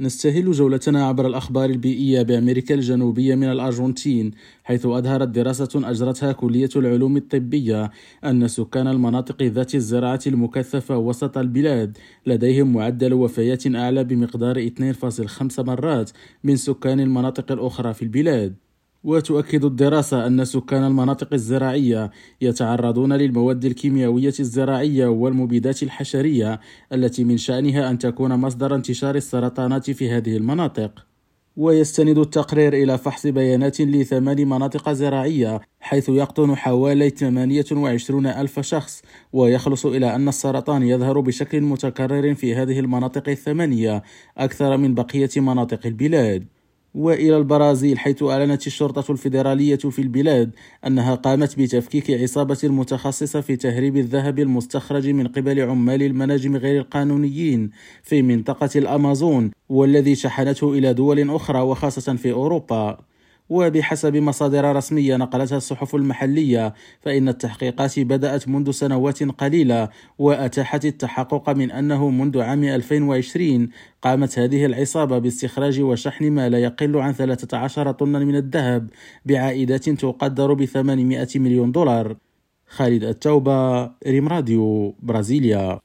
نستهل جولتنا عبر الأخبار البيئية بأمريكا الجنوبية من الأرجنتين حيث أظهرت دراسة أجرتها كلية العلوم الطبية أن سكان المناطق ذات الزراعة المكثفة وسط البلاد لديهم معدل وفيات أعلى بمقدار 2.5 مرات من سكان المناطق الأخرى في البلاد. وتؤكد الدراسة أن سكان المناطق الزراعية يتعرضون للمواد الكيميائية الزراعية والمبيدات الحشرية التي من شأنها أن تكون مصدر انتشار السرطانات في هذه المناطق. ويستند التقرير إلى فحص بيانات لثمان مناطق زراعية حيث يقطن حوالي 28 ألف شخص ويخلص إلى أن السرطان يظهر بشكل متكرر في هذه المناطق الثمانية أكثر من بقية مناطق البلاد وإلى البرازيل حيث أعلنت الشرطة الفيدرالية في البلاد أنها قامت بتفكيك عصابة متخصصة في تهريب الذهب المستخرج من قبل عمال المناجم غير القانونيين في منطقة الأمازون والذي شحنته إلى دول أخرى وخاصة في أوروبا. وبحسب مصادر رسمية نقلتها الصحف المحلية فإن التحقيقات بدأت منذ سنوات قليلة وأتاحت التحقق من أنه منذ عام 2020 قامت هذه العصابة باستخراج وشحن ما لا يقل عن 13 طنا من الذهب بعائدات تقدر ب 800 مليون دولار. خالد التوبة ريم راديو برازيليا.